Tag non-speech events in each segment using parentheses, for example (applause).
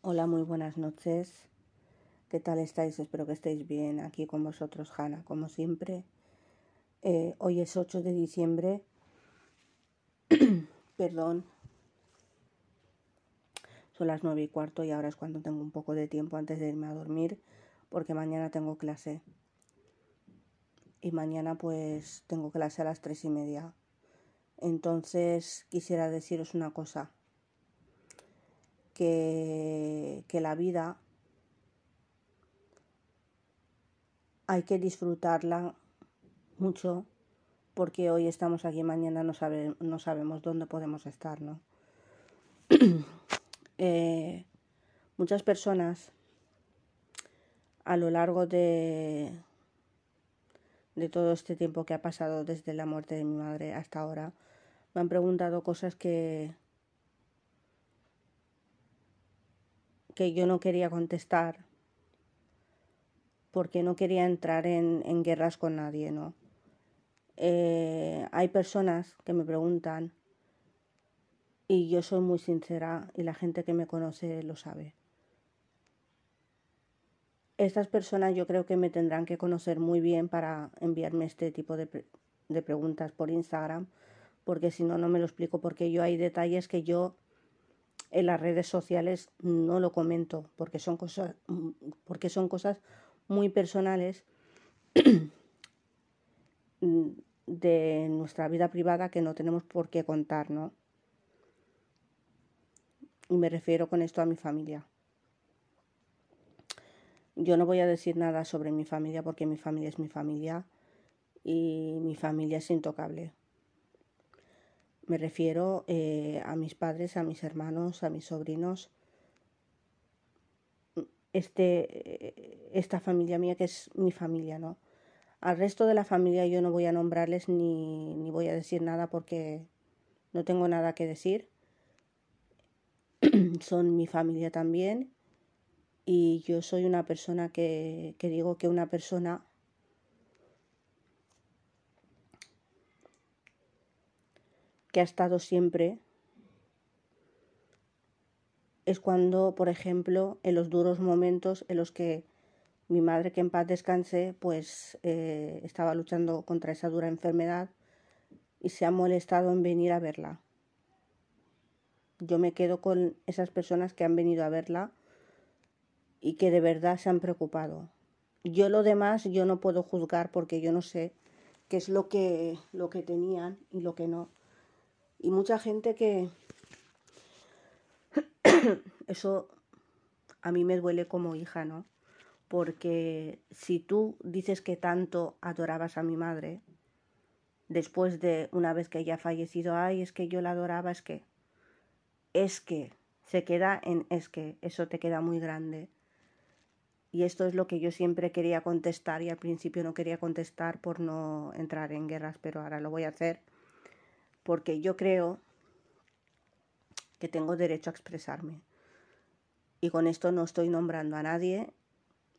Hola, muy buenas noches. ¿Qué tal estáis? Espero que estéis bien. Aquí con vosotros, Hanna, como siempre. Eh, hoy es 8 de diciembre. (clears throat) Perdón. Son las 9 y cuarto y ahora es cuando tengo un poco de tiempo antes de irme a dormir porque mañana tengo clase. Y mañana pues tengo clase a las tres y media. Entonces quisiera deciros una cosa que, la vida hay que disfrutarla mucho porque hoy estamos aquí, mañana no, no sabemos dónde podemos estar, ¿no? (clears throat) Eh, muchas personas a lo largo de, de todo este tiempo que ha pasado desde la muerte de mi madre hasta ahora me han preguntado cosas que, que yo no quería contestar porque no quería entrar en, guerras con nadie, ¿no? Eh, hay personas que me preguntan y yo soy muy sincera y la gente que me conoce lo sabe. Estas personas yo creo que me tendrán que conocer muy bien para enviarme este tipo de, de preguntas por Instagram, porque si no, no me lo explico, porque yo hay detalles que yo en las redes sociales no lo comento porque son cosas, porque son cosas muy personales (clears throat) de nuestra vida privada que no tenemos por qué contar, ¿no? Y me refiero con esto a mi familia. Yo no voy a decir nada sobre mi familia porque mi familia es mi familia y mi familia es intocable. Me refiero eh, a mis padres, a mis hermanos, a mis sobrinos. Este, esta familia mía que es mi familia, ¿no? Al resto de la familia yo no voy a nombrarles ni, ni voy a decir nada porque no tengo nada que decir. (clears throat) Son mi familia también y yo soy una persona que, que digo que una persona que ha estado siempre es cuando, por ejemplo, en los duros momentos en los que mi madre, que en paz descanse, pues eh, estaba luchando contra esa dura enfermedad y se ha molestado en venir a verla. Yo me quedo con esas personas que han venido a verla y que de verdad se han preocupado. Yo lo demás yo no puedo juzgar porque yo no sé qué es lo que, lo que tenían y lo que no. Y mucha gente que... (coughs) Eso a mí me duele como hija, ¿no? Porque si tú dices que tanto adorabas a mi madre, después de una vez que ella ha fallecido, ay, es que yo la adoraba, es que, es que, se queda en es que, eso te queda muy grande. Y esto es lo que yo siempre quería contestar y al principio no quería contestar por no entrar en guerras, pero ahora lo voy a hacer porque yo creo que tengo derecho a expresarme. Y con esto no estoy nombrando a nadie,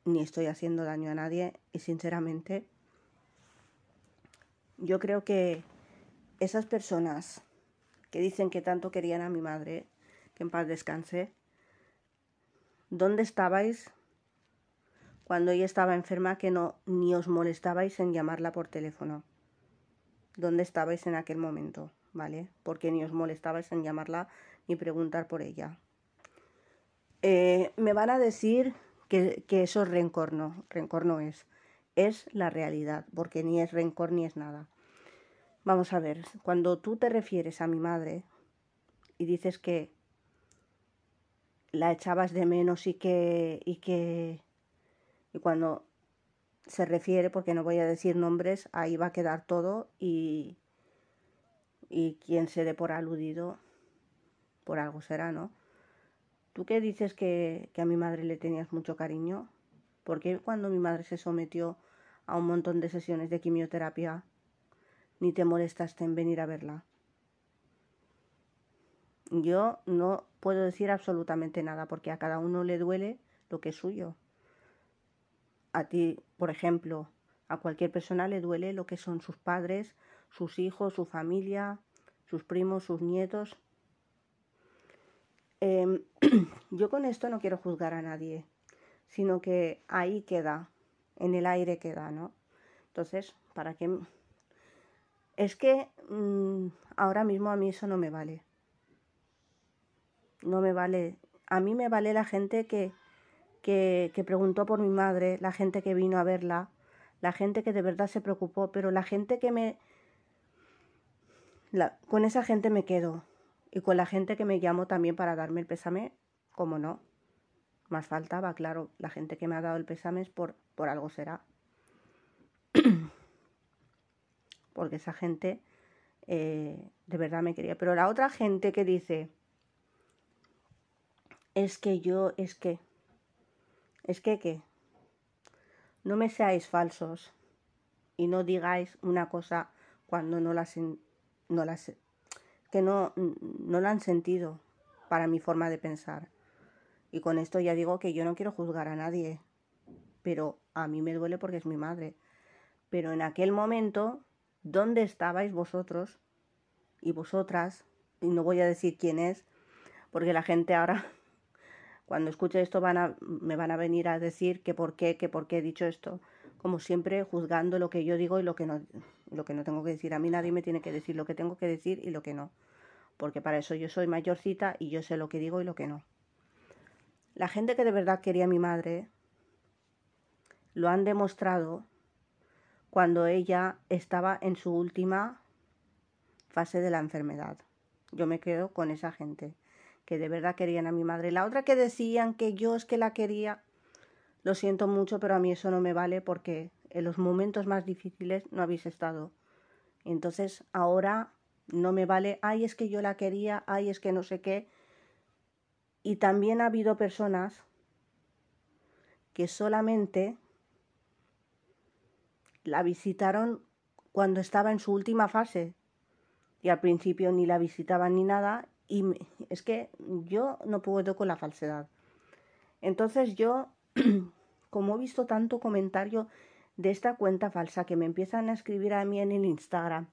ni estoy haciendo daño a nadie, y sinceramente, yo creo que esas personas que dicen que tanto querían a mi madre, que en paz descanse, ¿dónde estabais cuando ella estaba enferma que no ni os molestabais en llamarla por teléfono? ¿Dónde estabais en aquel momento? ¿Vale? Porque ni os molestabais en llamarla ni preguntar por ella. Eh, me van a decir que, que, eso es rencor, no, rencor no es, es la realidad, porque ni es rencor ni es nada. Vamos a ver, cuando tú te refieres a mi madre y dices que la echabas de menos y que, y que, y cuando se refiere, porque no voy a decir nombres, ahí va a quedar todo y, y quien se dé por aludido, por algo será, ¿no? ¿Tú qué dices que, que a mi madre le tenías mucho cariño? ¿Por qué cuando mi madre se sometió a un montón de sesiones de quimioterapia ni te molestaste en venir a verla? Yo no puedo decir absolutamente nada porque a cada uno le duele lo que es suyo. A ti, por ejemplo, a cualquier persona le duele lo que son sus padres, sus hijos, su familia, sus primos, sus nietos. Em, (clears throat) yo con esto no quiero juzgar a nadie, sino que ahí queda, en el aire queda, ¿no? Entonces, ¿para qué? Es que mm, ahora mismo a mí eso no me vale. No me vale. A mí me vale la gente que, que, que preguntó por mi madre, la gente que vino a verla, la gente que de verdad se preocupó, pero la gente que me... La, con esa gente me quedo. Y con la gente que me llamó también para darme el pésame, como no. Más faltaba, claro, la gente que me ha dado el pésame es por, por algo será. (clears throat) Porque esa gente eh, de verdad me quería. Pero la otra gente que dice, es que yo, es que, es que, ¿qué? No me seáis falsos y no digáis una cosa cuando no las, no las que no, no la han sentido para mi forma de pensar. Y con esto ya digo que yo no quiero juzgar a nadie, pero a mí me duele porque es mi madre. Pero en aquel momento, ¿dónde estabais vosotros y vosotras? Y no voy a decir quién es, porque la gente ahora, (laughs) cuando escuche esto, van a, me van a venir a decir que por qué, que por qué he dicho esto. Como siempre, juzgando lo que yo digo y lo que no, lo que no tengo que decir. A mí nadie me tiene que decir lo que tengo que decir y lo que no. Porque para eso yo soy mayorcita y yo sé lo que digo y lo que no. La gente que de verdad quería a mi madre lo han demostrado cuando ella estaba en su última fase de la enfermedad. Yo me quedo con esa gente que de verdad querían a mi madre. La otra que decían que yo es que la quería, lo siento mucho, pero a mí eso no me vale porque en los momentos más difíciles no habéis estado. Entonces ahora no me vale, ay, es que yo la quería, ay, es que no sé qué. Y también ha habido personas que solamente la visitaron cuando estaba en su última fase. Y al principio ni la visitaban ni nada. Y es que yo no puedo con la falsedad. Entonces yo, (clears throat) como he visto tanto comentario de esta cuenta falsa que me empiezan a escribir a mí en el Instagram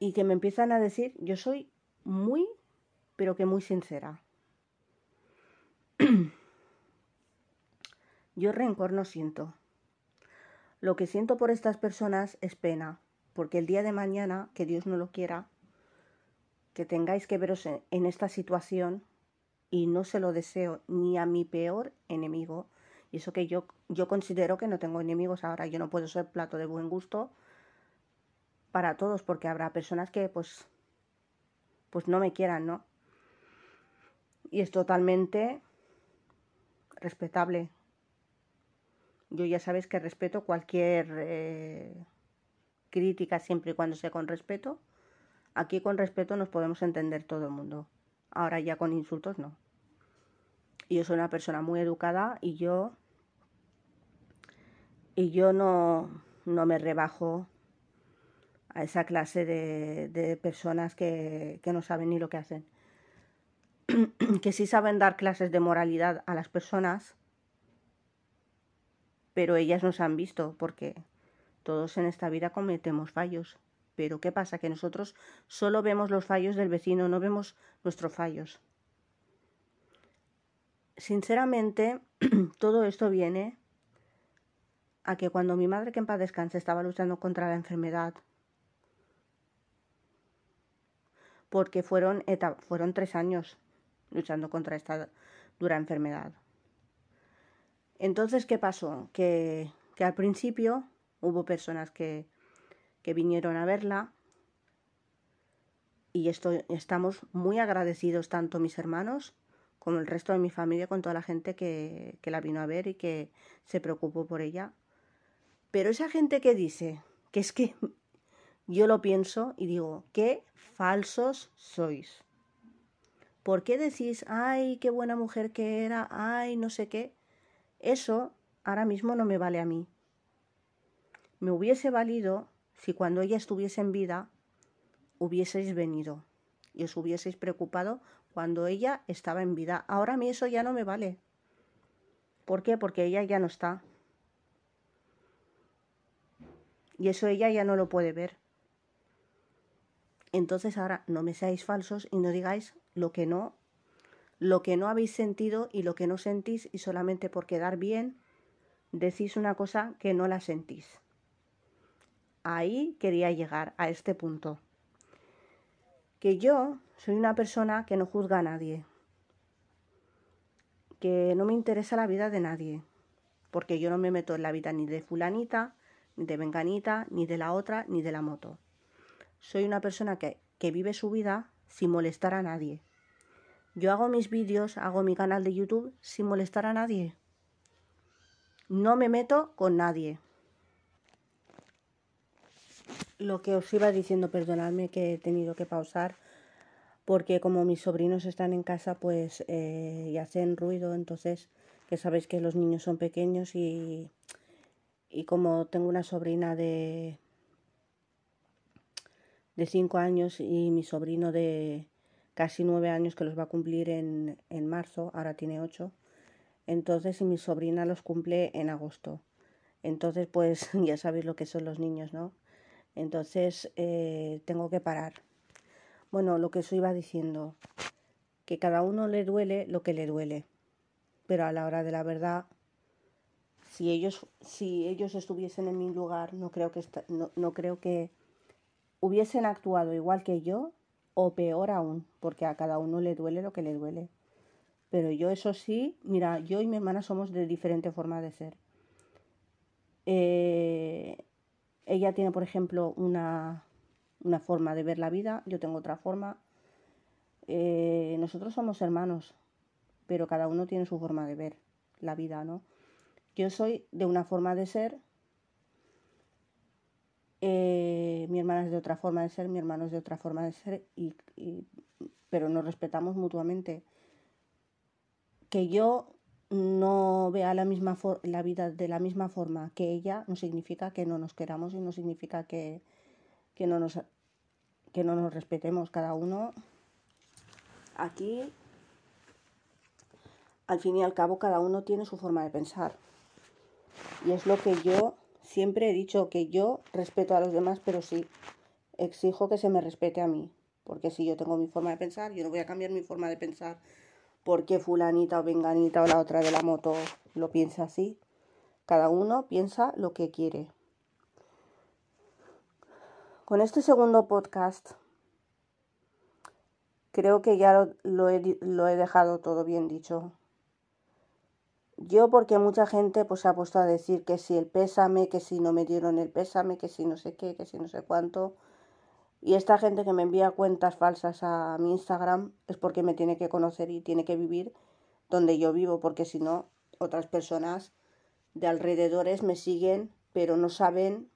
y que me empiezan a decir, yo soy muy, pero que muy sincera. (clears throat) yo rencor no siento. Lo que siento por estas personas es pena, porque el día de mañana, que Dios no lo quiera, que tengáis que veros en esta situación, y no se lo deseo ni a mi peor enemigo, y eso que yo, yo considero que no tengo enemigos ahora. Yo no puedo ser plato de buen gusto para todos, porque habrá personas que pues, pues no me quieran, ¿no? Y es totalmente respetable. Yo ya sabes que respeto cualquier eh, crítica siempre y cuando sea con respeto. Aquí con respeto nos podemos entender todo el mundo. Ahora ya con insultos no. Yo soy una persona muy educada y yo y yo no, no me rebajo a esa clase de, personas que, que, no saben ni lo que hacen. (clears throat) que sí saben dar clases de moralidad a las personas, pero ellas nos han visto porque todos en esta vida cometemos fallos. Pero ¿qué pasa? Que nosotros solo vemos los fallos del vecino, no vemos nuestros fallos. Sinceramente, (clears throat) todo esto viene a que cuando mi madre, que en paz descanse, estaba luchando contra la enfermedad, porque fueron, fueron tres años luchando contra esta dura enfermedad. Entonces, ¿qué pasó? Que, que al principio hubo personas que, que vinieron a verla y estamos muy agradecidos tanto mis hermanos como el resto de mi familia con toda la gente que, que la vino a ver y que se preocupó por ella pero esa gente que dice que es que (laughs) yo lo pienso y digo, qué falsos sois. ¿Por qué decís, ay, qué buena mujer que era, ay, no sé qué? Eso ahora mismo no me vale a mí. Me hubiese valido si cuando ella estuviese en vida hubieseis venido y os hubieseis preocupado cuando ella estaba en vida. Ahora a mí eso ya no me vale. ¿Por qué? Porque ella ya no está. Y eso ella ya no lo puede ver. Entonces ahora no me seáis falsos y no digáis lo que no, lo que no habéis sentido y lo que no sentís y solamente por quedar bien decís una cosa que no la sentís. Ahí quería llegar, a este punto. Que yo soy una persona que no juzga a nadie, que no me interesa la vida de nadie, porque yo no me meto en la vida ni de fulanita, ni de venganita, ni de la otra, ni de la moto. Soy una persona que, que vive su vida sin molestar a nadie. Yo hago mis vídeos, hago mi canal de YouTube sin molestar a nadie. No me meto con nadie. Lo que os iba diciendo, perdonadme que he tenido que pausar, porque como mis sobrinos están en casa, pues eh, y hacen ruido, entonces que sabéis que los niños son pequeños y, y como tengo una sobrina de de 5 años y mi sobrino de casi 9 años que los va a cumplir en, en marzo, ahora tiene 8. Entonces, mi sobrina los cumple en agosto. Entonces, pues (laughs) ya sabéis lo que son los niños, ¿no? Entonces, eh, tengo que parar. Bueno, lo que os iba diciendo, que cada uno le duele lo que le duele. Pero a la hora de la verdad, si ellos, si ellos estuviesen en mi lugar, no creo que, no, no creo que hubiesen actuado igual que yo o peor aún, porque a cada uno le duele lo que le duele. Pero yo eso sí, mira, yo y mi hermana somos de diferente forma de ser. Eh, ella tiene, por ejemplo, una, una, forma de ver la vida, yo tengo otra forma. Eh, nosotros somos hermanos, pero cada uno tiene su forma de ver la vida, ¿no? Yo soy de una forma de ser eh, mi hermana es de otra forma de ser, mi hermano es de otra forma de ser, y, pero nos respetamos mutuamente. Que yo no vea la, misma la vida de la misma forma que ella no significa que no nos queramos y no significa que, que, no, nos, que no nos respetemos. Cada uno aquí, al fin y al cabo, cada uno tiene su forma de pensar. Y es lo que yo Siempre he dicho que yo respeto a los demás, pero sí exijo que se me respete a mí. Porque si yo tengo mi forma de pensar, yo no voy a cambiar mi forma de pensar porque fulanita o venganita o la otra de la moto lo piensa así. Cada uno piensa lo que quiere. Con este segundo podcast creo que ya lo, he, lo he dejado todo bien dicho. Yo porque mucha gente pues se ha puesto a decir que si el pésame, que si no me dieron el pésame, que si no sé qué, que si no sé cuánto. Y esta gente que me envía cuentas falsas a mi Instagram es porque me tiene que conocer y tiene que vivir donde yo vivo, porque si no, otras personas de alrededores me siguen, pero no saben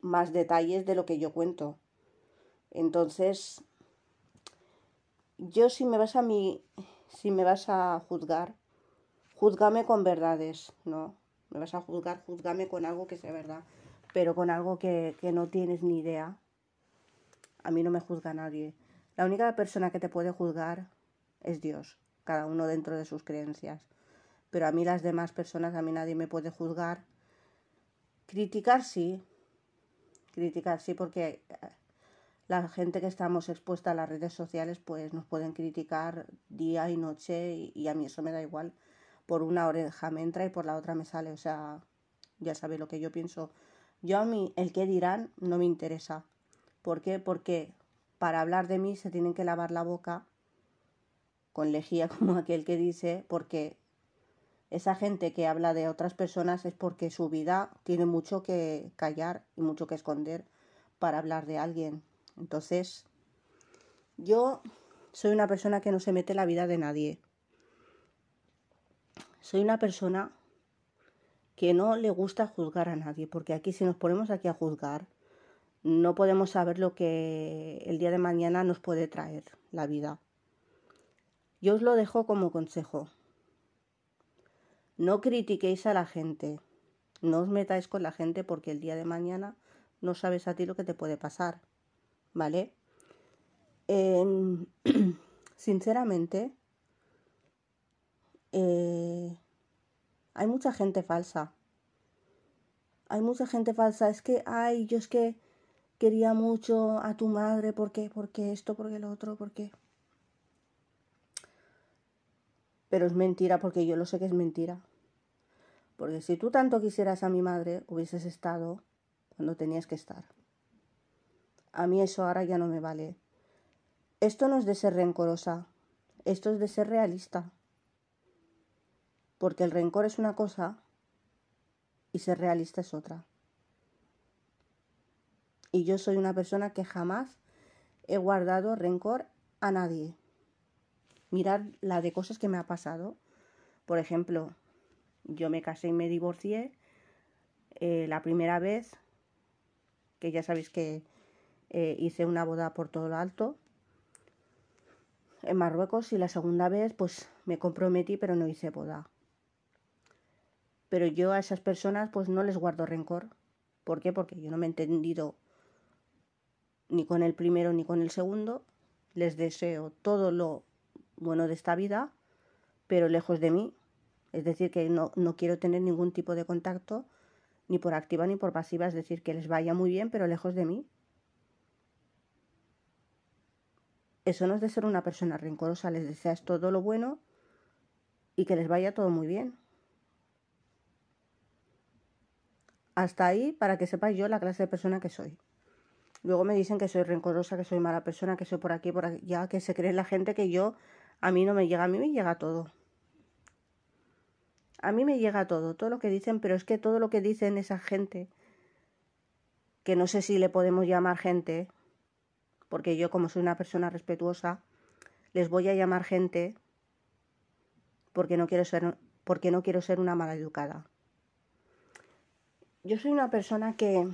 más detalles de lo que yo cuento. Entonces, yo si me vas a mí, si me vas a juzgar, juzgame con verdades, ¿no? Me vas a juzgar, juzgame con algo que sea verdad, pero con algo que, que no tienes ni idea. A mí no me juzga nadie. La única persona que te puede juzgar es Dios, cada uno dentro de sus creencias. Pero a mí las demás personas, a mí nadie me puede juzgar. Criticar sí, criticar sí, porque eh, la gente que estamos expuesta a las redes sociales, pues nos pueden criticar día y noche y, y a mí eso me da igual por una oreja me entra y por la otra me sale. O sea, ya sabe lo que yo pienso. Yo a mí, el que dirán, no me interesa. ¿Por qué? Porque para hablar de mí se tienen que lavar la boca con lejía, (laughs) como aquel que dice, porque esa gente que habla de otras personas es porque su vida tiene mucho que callar y mucho que esconder para hablar de alguien. Entonces, yo soy una persona que no se mete la vida de nadie soy una persona que no le gusta juzgar a nadie, porque aquí si nos ponemos aquí a juzgar, no podemos saber lo que el día de mañana nos puede traer la vida. Yo os lo dejo como consejo. No critiquéis a la gente, no os metáis con la gente porque el día de mañana no sabes a ti lo que te puede pasar, ¿vale? (clears throat) sinceramente, eh, hay mucha gente falsa. Hay mucha gente falsa. Es que, ay, yo es que quería mucho a tu madre, ¿por qué? Porque esto, porque lo otro, porque... Pero es mentira porque yo lo sé que es mentira. Porque si tú tanto quisieras a mi madre, hubieses estado cuando tenías que estar. A mí eso ahora ya no me vale. Esto no es de ser rencorosa, esto es de ser realista. Porque el rencor es una cosa y ser realista es otra. Y yo soy una persona que jamás he guardado rencor a nadie. Mirar la de cosas que me ha pasado. Por ejemplo, yo me casé y me divorcié eh, la primera vez, que ya sabéis que eh, hice una boda por todo lo alto en Marruecos y la segunda vez pues me comprometí pero no hice boda. Pero yo a esas personas pues no les guardo rencor. ¿Por qué? Porque yo no me he entendido ni con el primero ni con el segundo. Les deseo todo lo bueno de esta vida, pero lejos de mí. Es decir, que no, no quiero tener ningún tipo de contacto, ni por activa ni por pasiva. Es decir, que les vaya muy bien, pero lejos de mí. Eso no es de ser una persona rencorosa, les deseas todo lo bueno y que les vaya todo muy bien. Hasta ahí para que sepáis yo la clase de persona que soy. Luego me dicen que soy rencorosa, que soy mala persona, que soy por aquí, por allá, que se cree la gente que yo, a mí no me llega, a mí me llega todo. A mí me llega todo, todo lo que dicen, pero es que todo lo que dicen esa gente, que no sé si le podemos llamar gente, porque yo como soy una persona respetuosa, les voy a llamar gente porque no quiero ser, porque no quiero ser una mala educada. Yo soy una persona que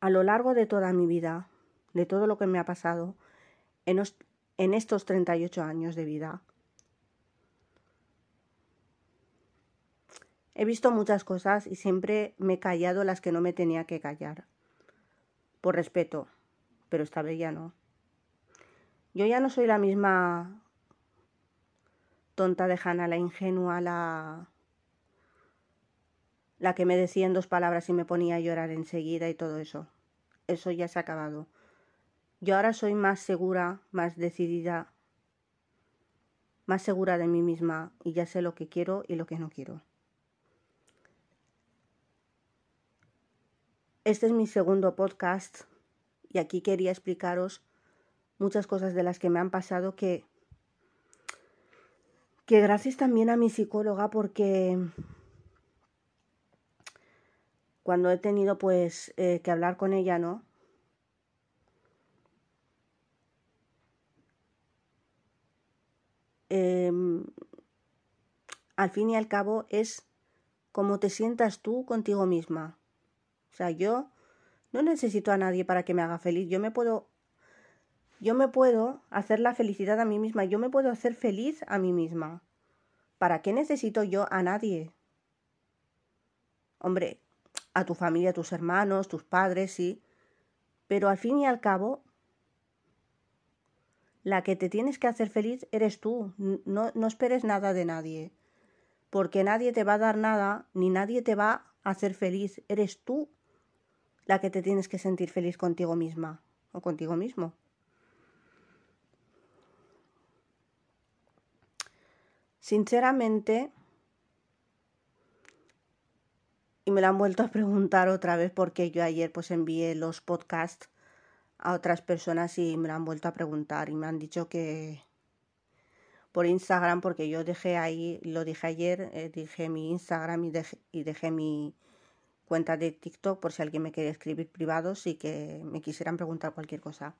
a lo largo de toda mi vida, de todo lo que me ha pasado, en, en estos 38 años de vida, he visto muchas cosas y siempre me he callado las que no me tenía que callar por respeto, pero esta vez ya no. Yo ya no soy la misma tonta de Hanna, la ingenua, la la que me decía en dos palabras y me ponía a llorar enseguida y todo eso. Eso ya se ha acabado. Yo ahora soy más segura, más decidida, más segura de mí misma y ya sé lo que quiero y lo que no quiero. Este es mi segundo podcast y aquí quería explicaros muchas cosas de las que me han pasado que que gracias también a mi psicóloga porque cuando he tenido pues eh, que hablar con ella, ¿no? Em, al fin y al cabo es como te sientas tú contigo misma. O sea, yo no necesito a nadie para que me haga feliz. Yo me puedo yo me puedo hacer la felicidad a mí misma, yo me puedo hacer feliz a mí misma. ¿Para qué necesito yo a nadie? Hombre, a tu familia, a tus hermanos, tus padres, sí. Pero al fin y al cabo, la que te tienes que hacer feliz eres tú. No, no esperes nada de nadie. Porque nadie te va a dar nada, ni nadie te va a hacer feliz. Eres tú la que te tienes que sentir feliz contigo misma o contigo mismo. Sinceramente, y me lo han vuelto a preguntar otra vez porque yo ayer pues envié los podcasts a otras personas y me lo han vuelto a preguntar y me han dicho que por Instagram porque yo dejé ahí, lo dije ayer, eh, dije mi Instagram y y dejé mi, cuenta de TikTok por si alguien me quiere escribir privados y que me quisieran preguntar cualquier cosa.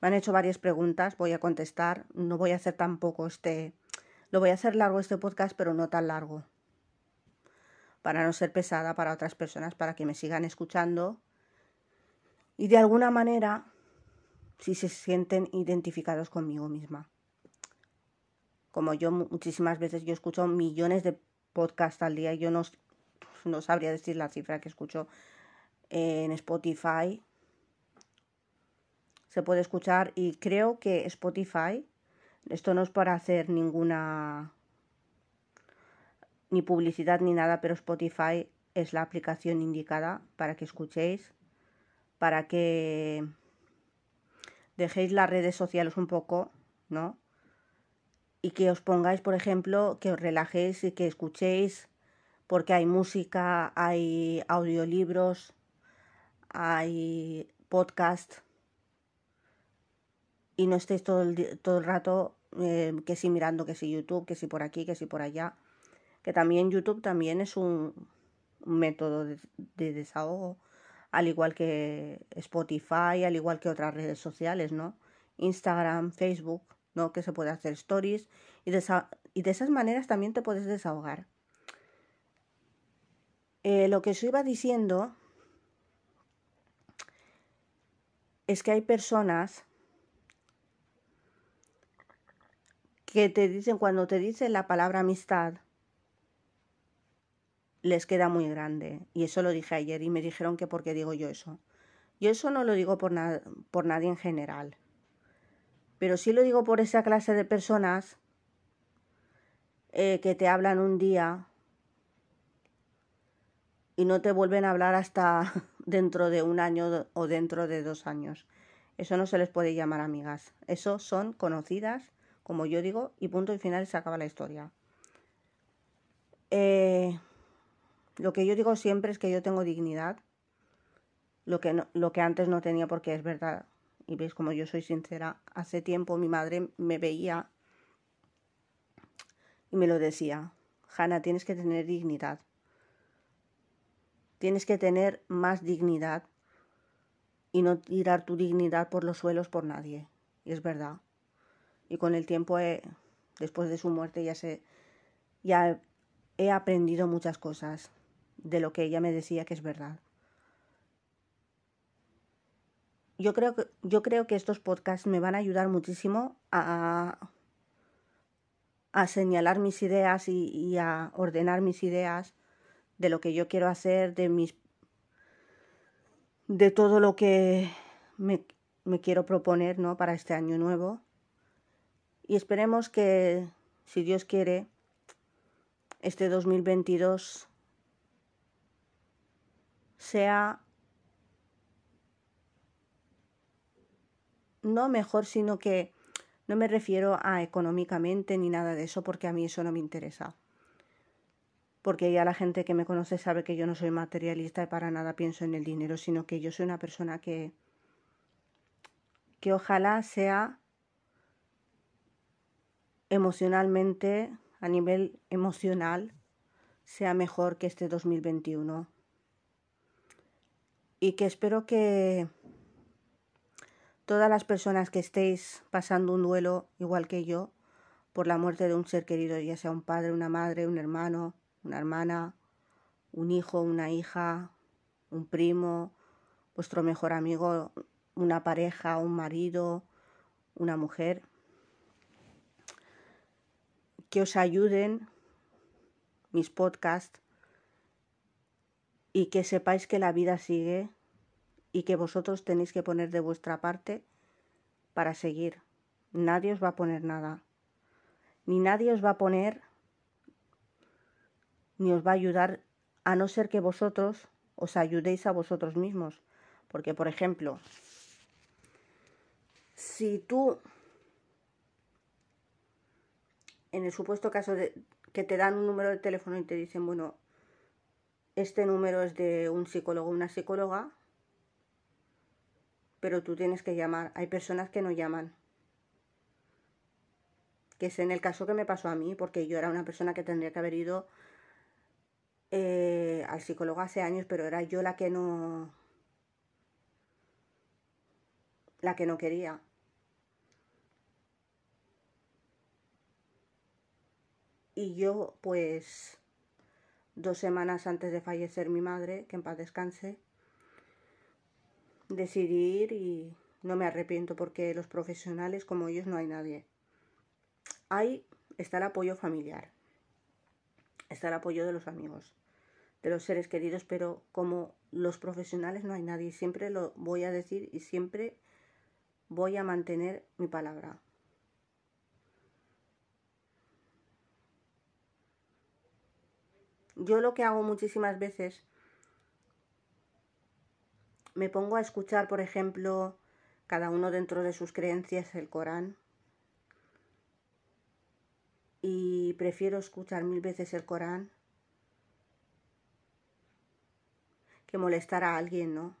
Me han hecho varias preguntas, voy a contestar. No voy a hacer tampoco este. Lo voy a hacer largo este podcast, pero no tan largo. Para no ser pesada para otras personas, para que me sigan escuchando. Y de alguna manera, si se sienten identificados conmigo misma. Como yo muchísimas veces, yo escucho millones de podcasts al día yo no, no sabría decir la cifra que escucho en Spotify. Se puede escuchar y creo que Spotify, esto no es para hacer ninguna ni publicidad ni nada, pero Spotify es la aplicación indicada para que escuchéis, para que dejéis las redes sociales un poco, ¿no? y que os pongáis, por ejemplo, que os relajéis y que escuchéis, porque hay música, hay audiolibros, hay podcast y no estéis todo el, todo el rato eh, que si mirando, que si YouTube, que si por aquí, que si por allá. Que también YouTube también es un, método de, de, desahogo, al igual que Spotify, al igual que otras redes sociales, ¿no? Instagram, Facebook. ¿no? Que se puede hacer stories y de, y de esas maneras también te puedes desahogar. Eh, lo que os iba diciendo es que hay personas que te dicen, cuando te dicen la palabra amistad, les queda muy grande. Y eso lo dije ayer y me dijeron que por qué digo yo eso. Yo eso no lo digo por, por nadie en general. Pero sí lo digo por esa clase de personas eh, que te hablan un día y no te vuelven a hablar hasta (laughs) dentro de un año o dentro de dos años. Eso no se les puede llamar amigas. Eso son conocidas, como yo digo, y punto y final se acaba la historia. Eh, lo que yo digo siempre es que yo tengo dignidad, lo que, lo que antes no tenía porque es verdad, y veis como yo soy sincera, hace tiempo mi madre me veía y me lo decía, Hanna, tienes que tener dignidad. Tienes que tener más dignidad y no tirar tu dignidad por los suelos por nadie. Y es verdad. Y con el tiempo, después de su muerte, ya, sé, ya he aprendido muchas cosas de lo que ella me decía que es verdad. yo creo que, yo creo que estos podcasts me van a ayudar muchísimo a, a señalar mis ideas y, a ordenar mis ideas de lo que yo quiero hacer, de mis de todo lo que me, me quiero proponer ¿no? para este año nuevo. Y esperemos que, si Dios quiere, este 2022 sea no mejor, sino que no me refiero a económicamente ni nada de eso, porque a mí eso no me interesa. Porque ya la gente que me conoce sabe que yo no soy materialista y para nada pienso en el dinero, sino que yo soy una persona que, que ojalá sea emocionalmente, a nivel emocional, sea mejor que este 2021. Y que espero que todas las personas que estéis pasando un duelo igual que yo por la muerte de un ser querido, ya sea un padre, una madre, un hermano, una hermana, un hijo, una hija, un primo, vuestro mejor amigo, una pareja, un marido, una mujer, que os ayuden mis podcasts y que sepáis que la vida sigue y que vosotros tenéis que poner de vuestra parte para seguir. Nadie os va a poner nada. Ni nadie os va a poner ni os va a ayudar a no ser que vosotros os ayudéis a vosotros mismos. Porque, por ejemplo, si tú, en el supuesto caso de que te dan un número de teléfono y te dicen, bueno, este número es de un psicólogo o una psicóloga, pero tú tienes que llamar. Hay personas que no llaman. Que es en el caso que me pasó a mí, porque yo era una persona que tendría que haber ido eh, al psicólogo hace años, pero era yo la que no. la que no quería. Y yo, pues, dos semanas antes de fallecer mi madre, que en paz descanse, decidir y no me arrepiento porque los profesionales como ellos no hay nadie. Ahí está el apoyo familiar, está el apoyo de los amigos, de los seres queridos, pero como los profesionales no hay nadie, siempre lo voy a decir y siempre voy a mantener mi palabra. Yo lo que hago muchísimas veces me pongo a escuchar, por ejemplo, cada uno dentro de sus creencias el Corán. prefiero escuchar mil veces el Corán que molestar a alguien, ¿no?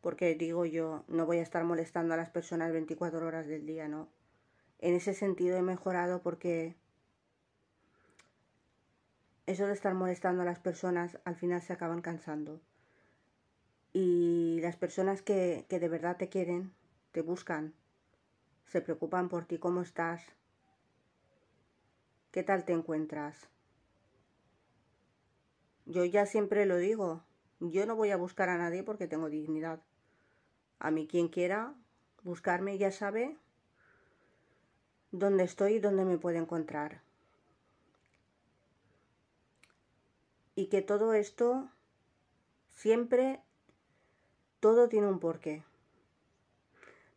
Porque digo yo, no voy a estar molestando a las personas 24 horas del día, ¿no? En ese sentido he mejorado porque eso de estar molestando a las personas al final se acaban cansando. Y las personas que, que de verdad te quieren, te buscan, se preocupan por ti, cómo estás, qué tal te encuentras. Yo ya siempre lo digo, yo no voy a buscar a nadie porque tengo dignidad. A mí quien quiera buscarme ya sabe dónde estoy y dónde me puede encontrar. Y que todo esto siempre, todo tiene un porqué.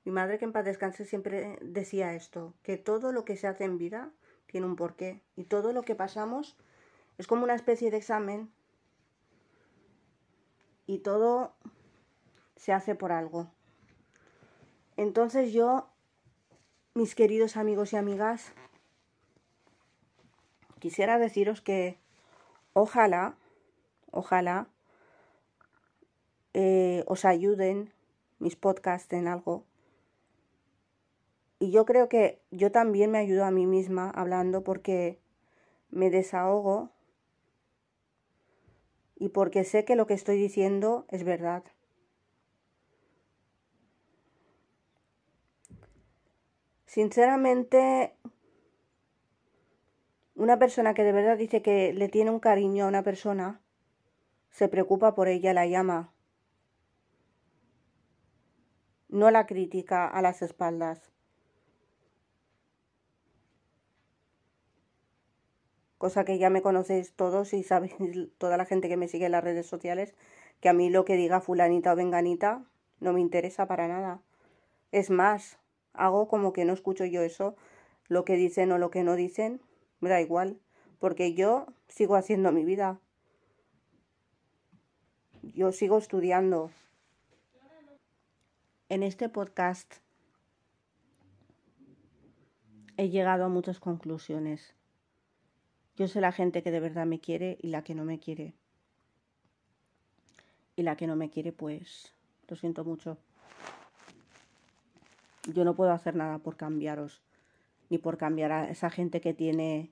Mi madre, que en paz descanse, siempre decía esto, que todo lo que se hace en vida tiene un porqué. Y todo lo que pasamos es como una especie de examen y todo se hace por algo. Entonces yo, mis queridos amigos y amigas, quisiera deciros que ojalá, ojalá eh, os ayuden mis podcasts en algo. Y yo creo que yo también me ayudo a mí misma hablando porque me desahogo y porque sé que lo que estoy diciendo es verdad. Sinceramente, una persona que de verdad dice que le tiene un cariño a una persona, se preocupa por ella, la llama. No la critica a las espaldas. cosa que ya me conocéis todos y sabéis (laughs) toda la gente que me sigue en las redes sociales, que a mí lo que diga fulanita o venganita no me interesa para nada. Es más, hago como que no escucho yo eso, lo que dicen o lo que no dicen, me da igual, porque yo sigo haciendo mi vida. Yo sigo estudiando. En este podcast he llegado a muchas conclusiones. Yo sé la gente que de verdad me quiere y la que no me quiere. Y la que no me quiere, pues lo siento mucho. Yo no puedo hacer nada por cambiaros, ni por cambiar a esa gente que tiene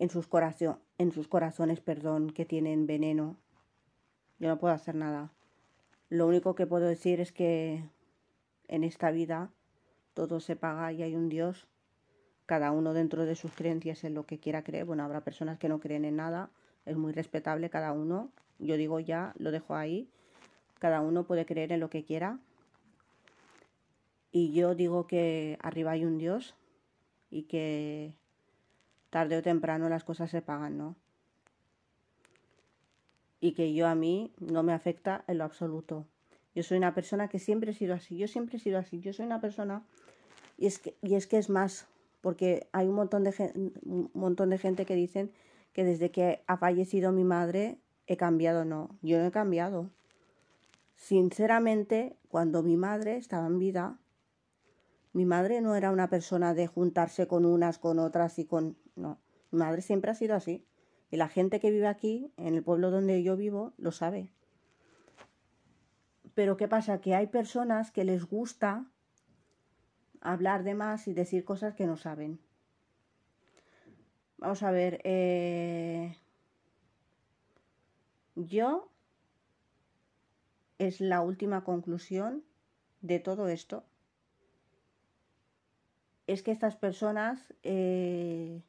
en sus, corazones, perdón, que tienen veneno. Yo no puedo hacer nada. Lo único que puedo decir es que en esta vida todo se paga y hay un Dios cada uno dentro de sus creencias en lo que quiera creer. Bueno, habrá personas que no creen en nada, es muy respetable cada uno. Yo digo ya, lo dejo ahí. Cada uno puede creer en lo que quiera. Y yo digo que arriba hay un Dios y que tarde o temprano las cosas se pagan, ¿no? Y que yo a mí no me afecta en lo absoluto. Yo soy una persona que siempre he sido así, yo siempre he sido así, yo soy una persona y es que, y es, que es más, porque hay un montón de, un montón de gente que dicen que desde que ha fallecido mi madre he cambiado. No, yo no he cambiado. Sinceramente, cuando mi madre estaba en vida, mi madre no era una persona de juntarse con unas, con otras y con... No, mi madre siempre ha sido así. Y la gente que vive aquí, en el pueblo donde yo vivo, lo sabe. Pero ¿qué pasa? Que hay personas que les gusta hablar de más y decir cosas que no saben. Vamos a ver. Eh, yo es la última conclusión de todo esto. Es que estas personas eh,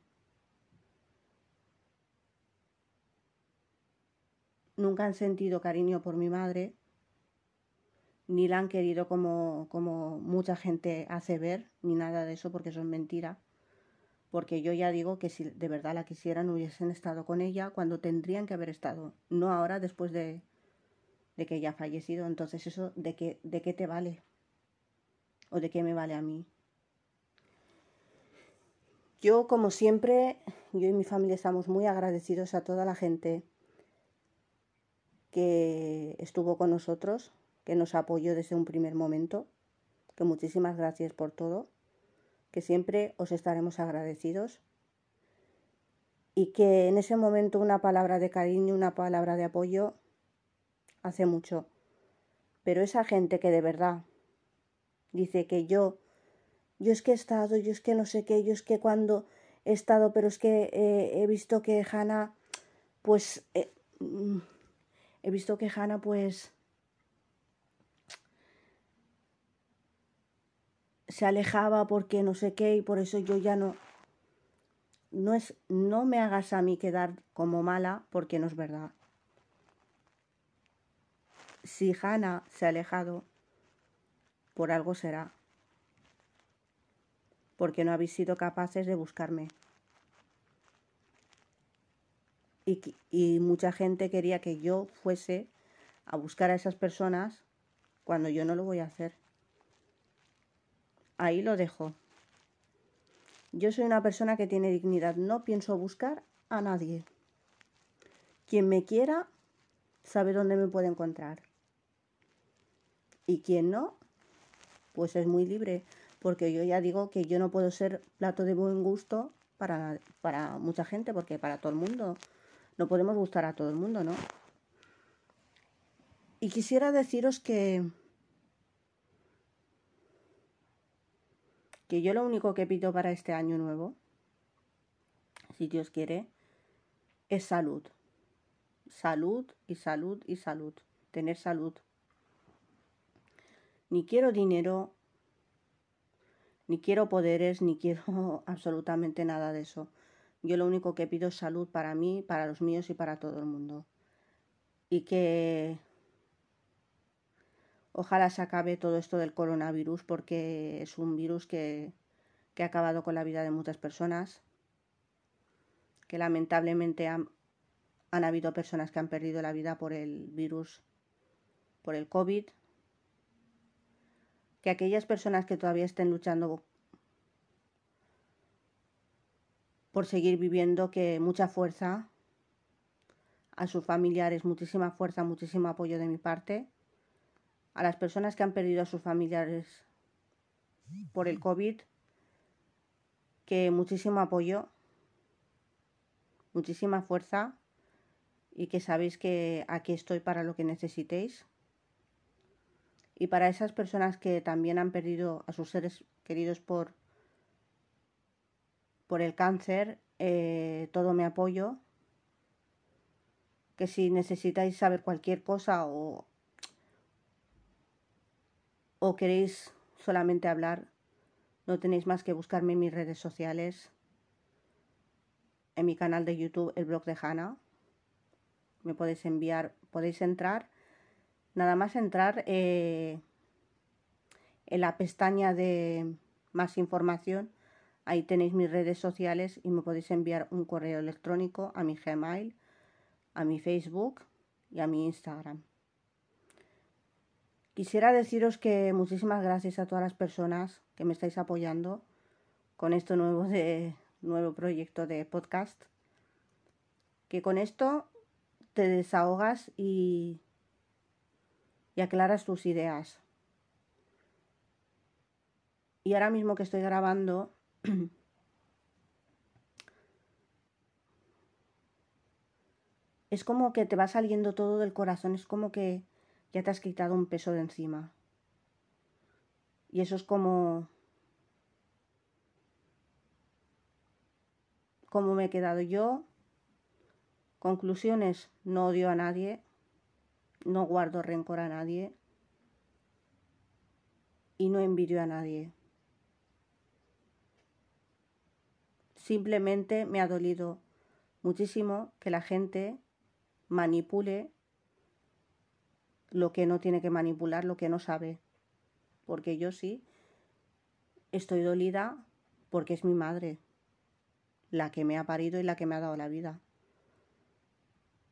nunca han sentido cariño por mi madre ni la han querido como, como mucha gente hace ver, ni nada de eso, porque eso es mentira. Porque yo ya digo que si de verdad la quisieran, hubiesen estado con ella cuando tendrían que haber estado, no ahora después de, de que ella ha fallecido. Entonces, ¿eso de qué, de qué te vale? ¿O de qué me vale a mí? Yo, como siempre, yo y mi familia estamos muy agradecidos a toda la gente que estuvo con nosotros, que nos apoyó desde un primer momento, que muchísimas gracias por todo, que siempre os estaremos agradecidos y que en ese momento una palabra de cariño, una palabra de apoyo hace mucho. Pero esa gente que de verdad dice que yo, yo es que he estado, yo es que no sé qué, yo es que cuando he estado, pero es que eh, he visto que Hanna, pues, eh, mm, he visto que Hanna, pues, se alejaba porque no sé qué y por eso yo ya no no es no me hagas a mí quedar como mala porque no es verdad. Si Hannah se ha alejado, por algo será. Porque no habéis sido capaces de buscarme. Y, y mucha gente quería que yo fuese a buscar a esas personas cuando yo no lo voy a hacer. Ahí lo dejo. Yo soy una persona que tiene dignidad. No pienso buscar a nadie. Quien me quiera sabe dónde me puede encontrar. Y quien no, pues es muy libre. Porque yo ya digo que yo no puedo ser plato de buen gusto para, para mucha gente, porque para todo el mundo. No podemos gustar a todo el mundo, ¿no? Y quisiera deciros que que yo lo único que pido para este año nuevo, si Dios quiere, es salud. Salud y salud y salud. Tener salud. Ni quiero dinero, ni quiero poderes, ni quiero (laughs) absolutamente nada de eso. Yo lo único que pido es salud para mí, para los míos y para todo el mundo. Y que Ojalá se acabe todo esto del coronavirus porque es un virus que, que ha acabado con la vida de muchas personas, que lamentablemente han, han habido personas que han perdido la vida por el virus, por el COVID, que aquellas personas que todavía estén luchando por seguir viviendo, que mucha fuerza a sus familiares, muchísima fuerza, muchísimo apoyo de mi parte a las personas que han perdido a sus familiares por el COVID, que muchísimo apoyo, muchísima fuerza y que sabéis que aquí estoy para lo que necesitéis. Y para esas personas que también han perdido a sus seres queridos por, por el cáncer, eh, todo mi apoyo. Que si necesitáis saber cualquier cosa o o queréis solamente hablar, no tenéis más que buscarme en mis redes sociales, en mi canal de YouTube, el blog de Hanna. Me podéis enviar, podéis entrar, nada más entrar eh, en la pestaña de más información. Ahí tenéis mis redes sociales y me podéis enviar un correo electrónico a mi Gmail, a mi Facebook y a mi Instagram. Quisiera deciros que muchísimas gracias a todas las personas que me estáis apoyando con este nuevo, de, nuevo proyecto de podcast. Que con esto te desahogas y, y aclaras tus ideas. Y ahora mismo que estoy grabando, (clears throat) es como que te va saliendo todo del corazón, es como que ya te has quitado un peso de encima. Y eso es como... como me he quedado yo. Conclusiones, no odio a nadie, no guardo rencor a nadie y no envidio a nadie. Simplemente me ha dolido muchísimo que la gente manipule lo que no tiene que manipular, lo que no sabe. Porque yo sí estoy dolida porque es mi madre, la que me ha parido y la que me ha dado la vida.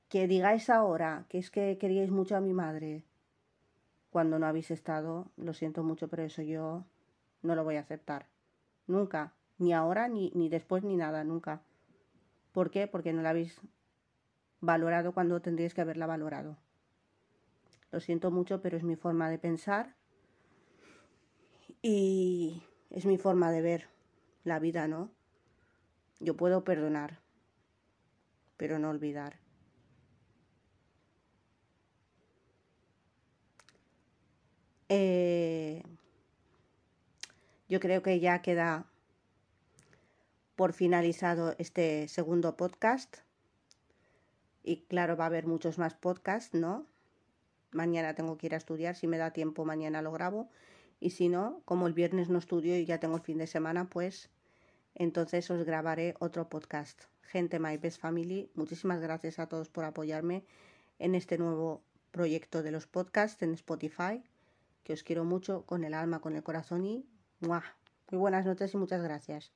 Que digáis ahora que es que queríais mucho a mi madre cuando no habéis estado, lo siento mucho, pero eso yo no lo voy a aceptar. Nunca. Ni ahora, ni, ni después, ni nada, nunca. ¿Por qué? Porque no la habéis valorado cuando tendríais que haberla valorado. Lo siento mucho, pero es mi forma de pensar y es mi forma de ver la vida, ¿no? Yo puedo perdonar, pero no olvidar. Eh, yo creo que ya queda por finalizado este segundo podcast. Y claro, va a haber muchos más podcasts, ¿no? Mañana tengo que ir a estudiar, si me da tiempo mañana lo grabo. Y si no, como el viernes no estudio y ya tengo el fin de semana, pues entonces os grabaré otro podcast. Gente My Best Family, muchísimas gracias a todos por apoyarme en este nuevo proyecto de los podcasts en Spotify, que os quiero mucho con el alma, con el corazón y ¡mua! muy buenas noches y muchas gracias.